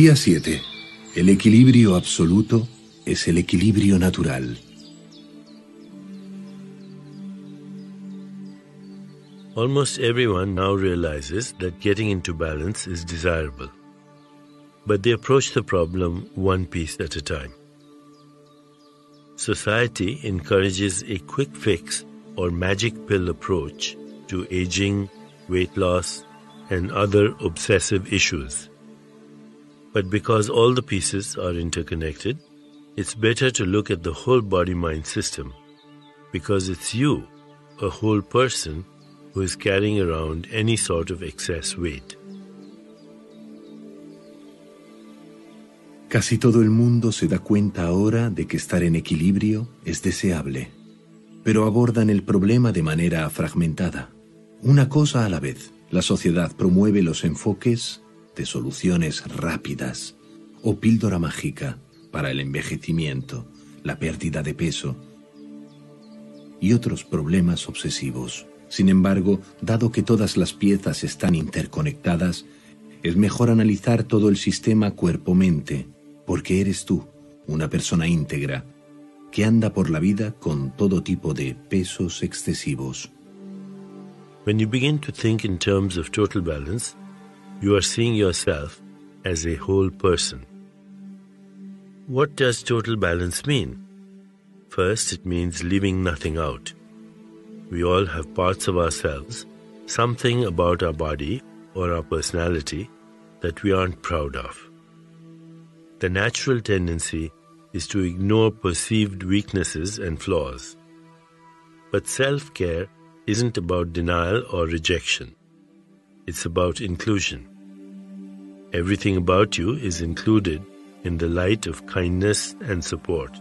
Día 7. El equilibrio absoluto es el equilibrio natural. Almost everyone now realizes that getting into balance is desirable. But they approach the problem one piece at a time. Society encourages a quick fix or magic pill approach to aging, weight loss, and other obsessive issues. But because all the pieces are interconnected, it's better to look at the whole body mind system because it's you, a whole person, who is carrying around any sort of excess weight. Casi todo el mundo se da cuenta ahora de que estar en equilibrio es deseable, pero abordan el problema de manera fragmentada. Una cosa a la vez. La sociedad promueve los enfoques de soluciones rápidas o píldora mágica para el envejecimiento, la pérdida de peso y otros problemas obsesivos. Sin embargo, dado que todas las piezas están interconectadas, es mejor analizar todo el sistema cuerpo-mente, porque eres tú, una persona íntegra, que anda por la vida con todo tipo de pesos excesivos. When you begin to think in terms of total balance, you are seeing yourself as a whole person. What does total balance mean? First, it means leaving nothing out. We all have parts of ourselves, something about our body or our personality that we aren't proud of. The natural tendency is to ignore perceived weaknesses and flaws. But self care isn't about denial or rejection, it's about inclusion. Everything about you is included in the light of kindness and support.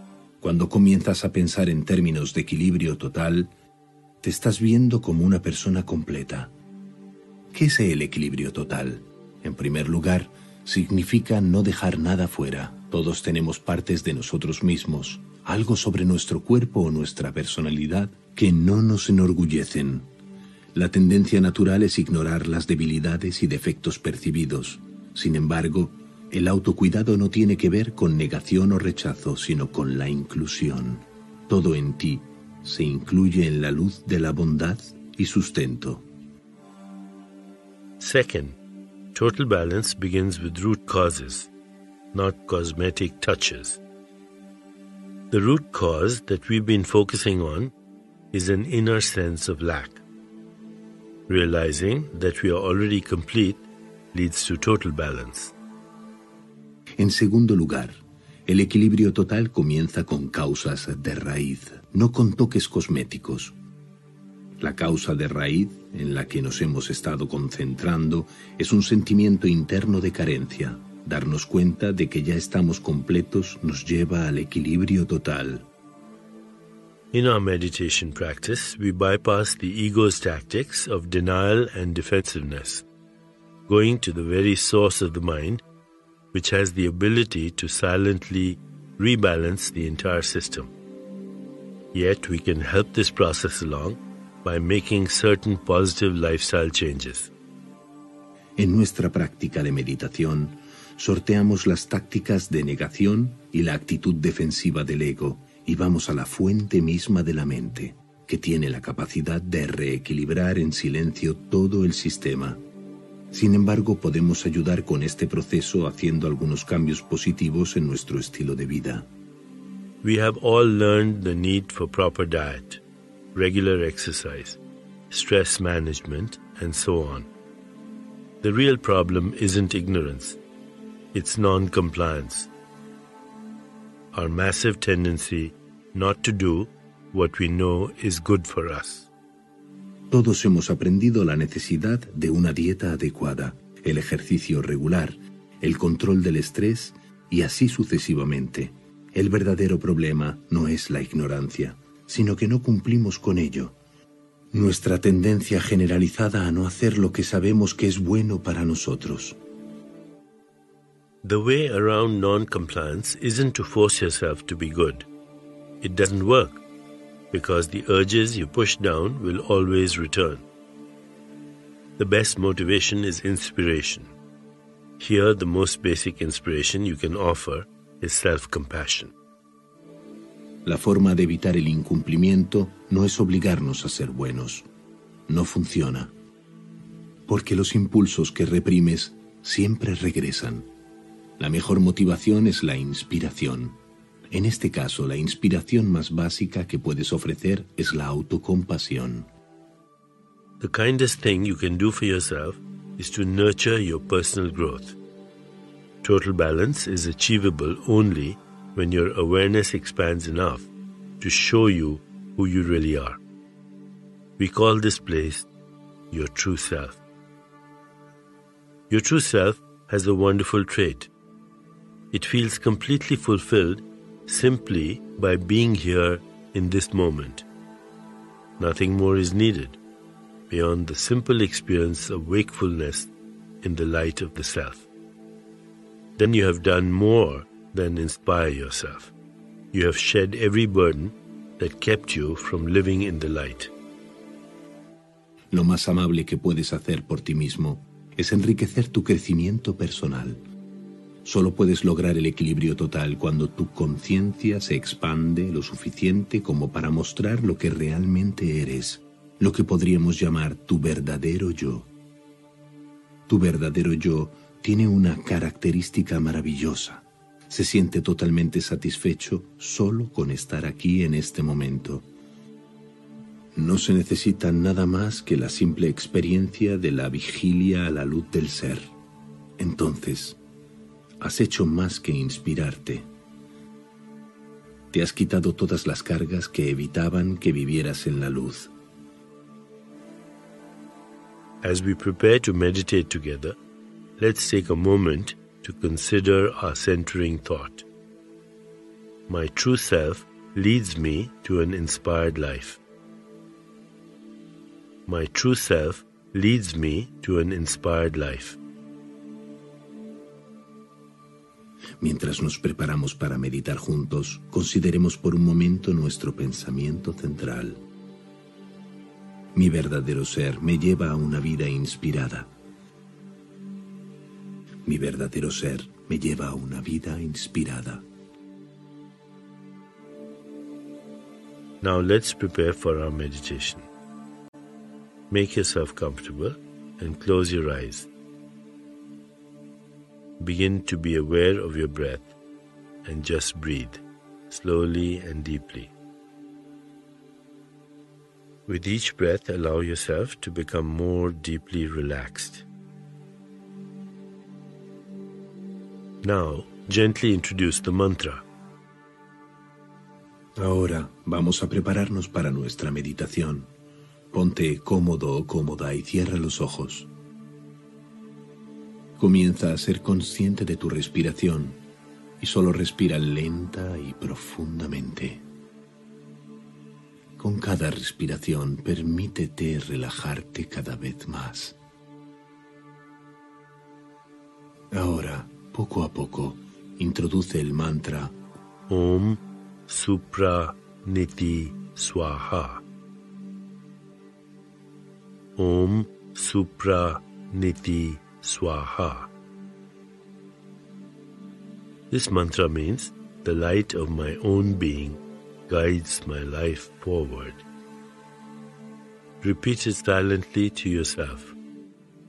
Cuando comienzas a pensar en términos de equilibrio total, te estás viendo como una persona completa. ¿Qué es el equilibrio total? En primer lugar, significa no dejar nada fuera. Todos tenemos partes de nosotros mismos, algo sobre nuestro cuerpo o nuestra personalidad que no nos enorgullecen. La tendencia natural es ignorar las debilidades y defectos percibidos. Sin embargo, el autocuidado no tiene que ver con negación o rechazo, sino con la inclusión. Todo en ti se incluye en la luz de la bondad y sustento. Second, total balance begins with root causes, not cosmetic touches. The root cause that we've been focusing on is an inner sense of lack. Realizing that we are already complete leads to total balance. En segundo lugar, el equilibrio total comienza con causas de raíz, no con toques cosméticos. La causa de raíz en la que nos hemos estado concentrando es un sentimiento interno de carencia. Darnos cuenta de que ya estamos completos nos lleva al equilibrio total. In our meditation practice, we bypass the ego's tactics of denial and defensiveness, going to the very source of the mind, which has the ability to silently rebalance the entire system. Yet we can help this process along by making certain positive lifestyle changes. En nuestra práctica de meditación, sorteamos las tácticas de negación y la actitud defensiva del ego y vamos a la fuente misma de la mente, que tiene la capacidad de reequilibrar en silencio todo el sistema. Sin embargo, podemos ayudar con este proceso haciendo algunos cambios positivos en nuestro estilo de vida. We have all learned the need for proper diet, regular exercise, stress management, and so on. The real problem isn't ignorance, it's non compliance. Our massive tendency not to do what we know is good for us. Todos hemos aprendido la necesidad de una dieta adecuada, el ejercicio regular, el control del estrés y así sucesivamente. El verdadero problema no es la ignorancia, sino que no cumplimos con ello. Nuestra tendencia generalizada a no hacer lo que sabemos que es bueno para nosotros. The way around non compliance isn't to force yourself to be good. It doesn't work because the urges you push down will always return. The best motivation is inspiration. Here, the most basic inspiration you can offer is self compassion. La forma de evitar el incumplimiento no es obligarnos a ser buenos. No funciona. Porque los impulsos que reprimes siempre regresan. La mejor motivación es la inspiración. En este caso, la inspiración más básica que puedes ofrecer es la autocompasión. The kindest thing you can do for yourself is to nurture your personal growth. Total balance is achievable only when your awareness expands enough to show you who you really are. We call this place your true self. Your true self has a wonderful trait. It feels completely fulfilled simply by being here in this moment. Nothing more is needed beyond the simple experience of wakefulness in the light of the self. Then you have done more than inspire yourself. You have shed every burden that kept you from living in the light. Lo más amable que puedes hacer por ti mismo es enriquecer tu crecimiento personal. Solo puedes lograr el equilibrio total cuando tu conciencia se expande lo suficiente como para mostrar lo que realmente eres, lo que podríamos llamar tu verdadero yo. Tu verdadero yo tiene una característica maravillosa se siente totalmente satisfecho solo con estar aquí en este momento. No se necesita nada más que la simple experiencia de la vigilia a la luz del ser. Entonces, has hecho más que inspirarte. Te has quitado todas las cargas que evitaban que vivieras en la luz. As we prepare to meditate together, let's take a moment to consider our centering thought. My true self leads me to an inspired life. My true self leads me to an inspired life. Mientras nos preparamos para meditar juntos, consideremos por un momento nuestro pensamiento central. Mi verdadero ser me lleva a una vida inspirada. Mi verdadero ser me lleva a una vida inspirada. Now let's prepare for our meditation. Make yourself comfortable and close your eyes. Begin to be aware of your breath and just breathe slowly and deeply. With each breath, allow yourself to become more deeply relaxed. Now, gently introduce the mantra. Ahora vamos a prepararnos para nuestra meditación. Ponte cómodo o cómoda y cierra los ojos. Comienza a ser consciente de tu respiración y solo respira lenta y profundamente. Con cada respiración permítete relajarte cada vez más. Ahora, poco a poco, introduce el mantra Om Supra Niti Swaha. Om Supra Niti Swaha. This mantra means the light of my own being guides my life forward. Repeat it silently to yourself.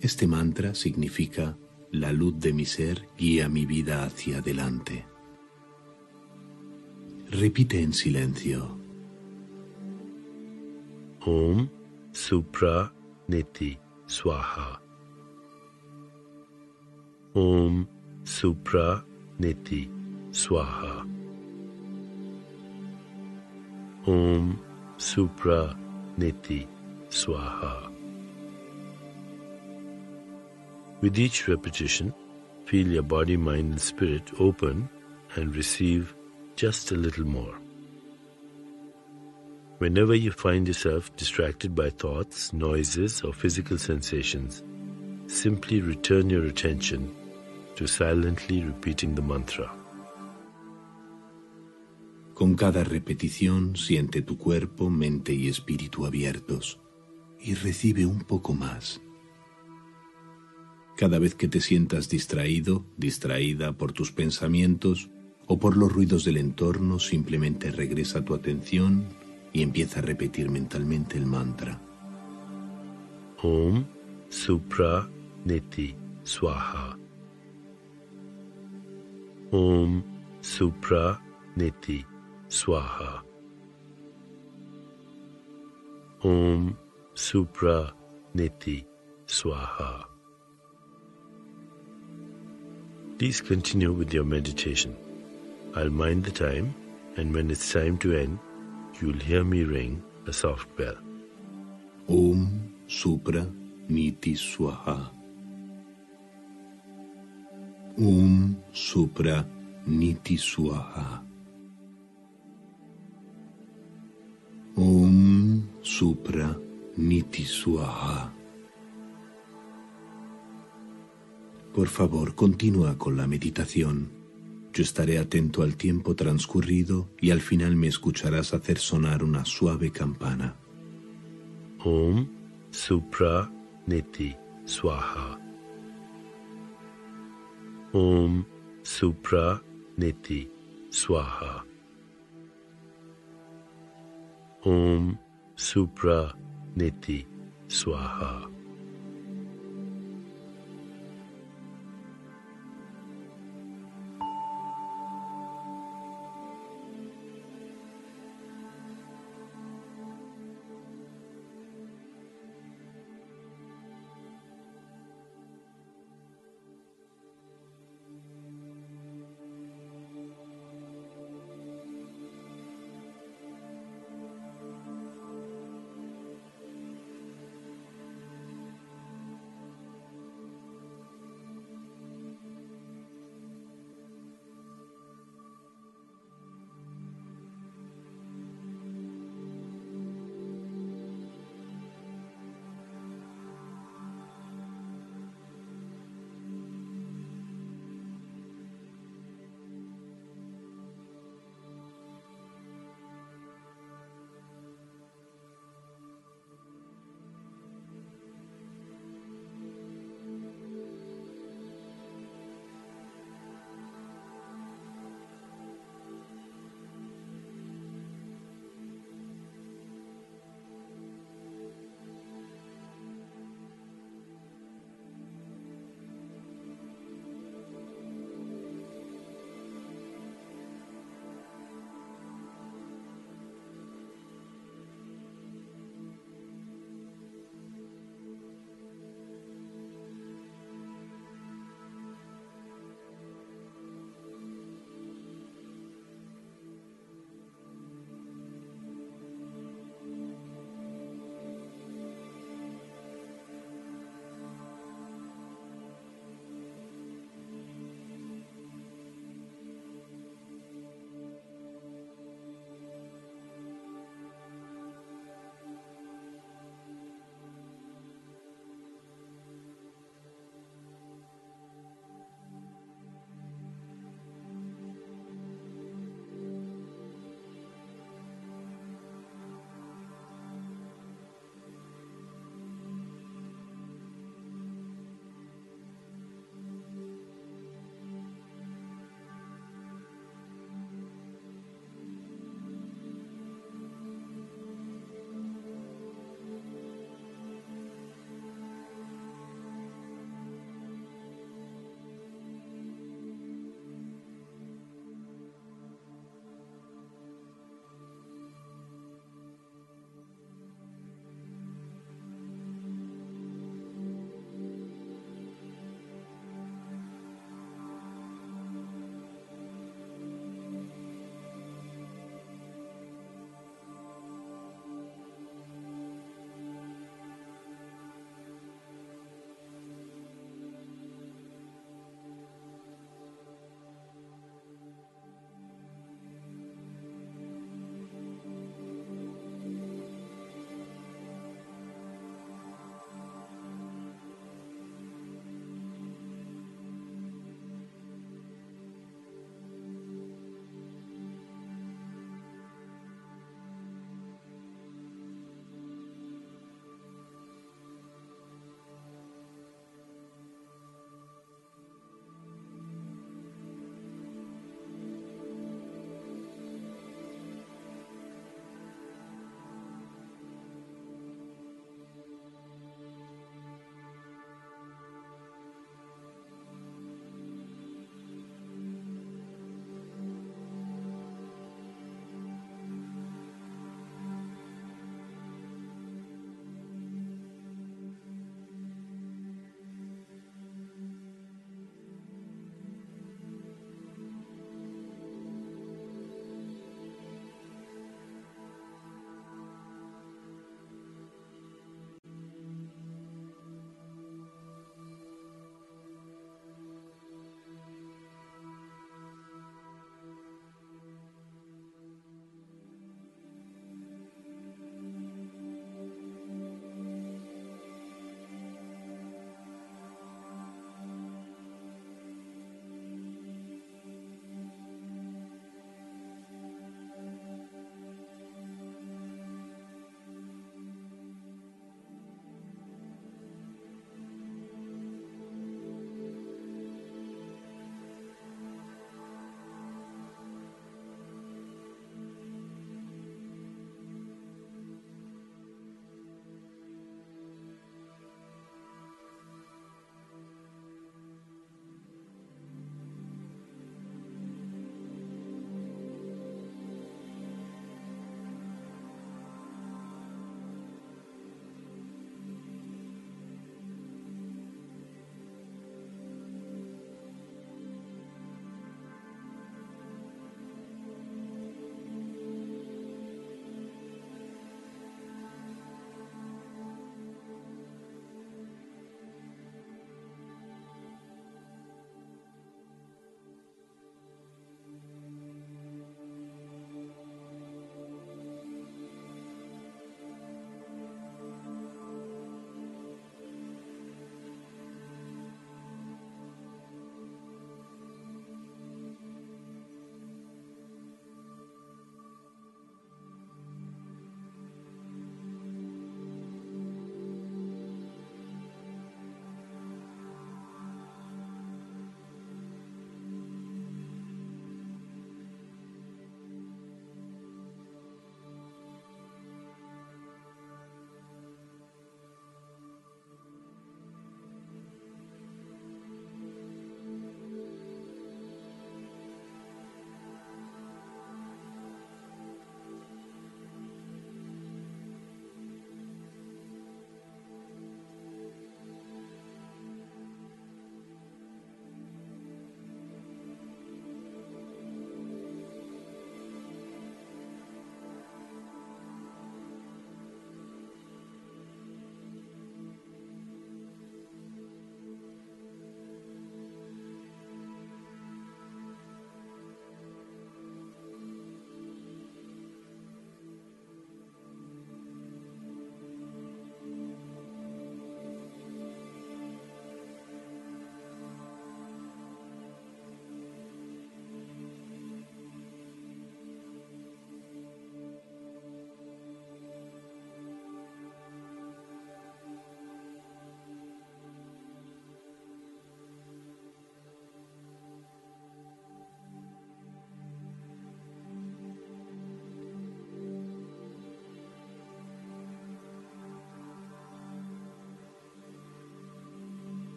Este mantra significa la luz de mi ser guía mi vida hacia adelante. Repite en silencio. Om Supra Niti Swaha. Om Supra Niti Swaha. Om Supra Niti Swaha. With each repetition, feel your body, mind, and spirit open and receive just a little more. Whenever you find yourself distracted by thoughts, noises, or physical sensations, simply return your attention to silently repeating the mantra. Con cada repetición siente tu cuerpo, mente y espíritu abiertos y recibe un poco más Cada vez que te sientas distraído, distraída por tus pensamientos o por los ruidos del entorno, simplemente regresa tu atención y empieza a repetir mentalmente el mantra. Om Supra Niti Swaha. Om Supra Niti Swaha. Om Supra Niti Swaha. Please continue with your meditation. I'll mind the time, and when it's time to end, you'll hear me ring a soft bell. Om Supra Niti Swaha. Om Supra Niti Swaha. Om Supra Niti Swaha. Por favor, continúa con la meditación. Yo estaré atento al tiempo transcurrido y al final me escucharás hacer sonar una suave campana. Om Supra Niti Swaha. ओम सुप्रा नेति स्वाहा। ओम सुप्रा नेति स्वाहा।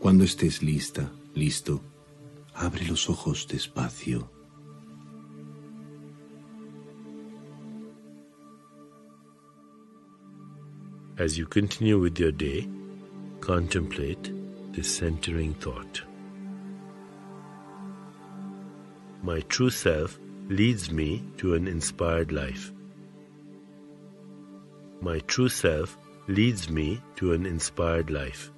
Cuando estés lista, listo, abre los ojos despacio. As you continue with your day, contemplate this centering thought. My true self leads me to an inspired life. My true self leads me to an inspired life.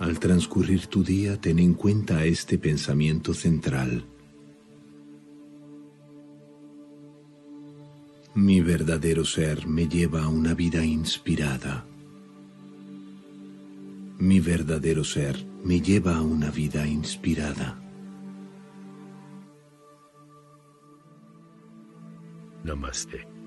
Al transcurrir tu día, ten en cuenta este pensamiento central. Mi verdadero ser me lleva a una vida inspirada. Mi verdadero ser me lleva a una vida inspirada. Namaste.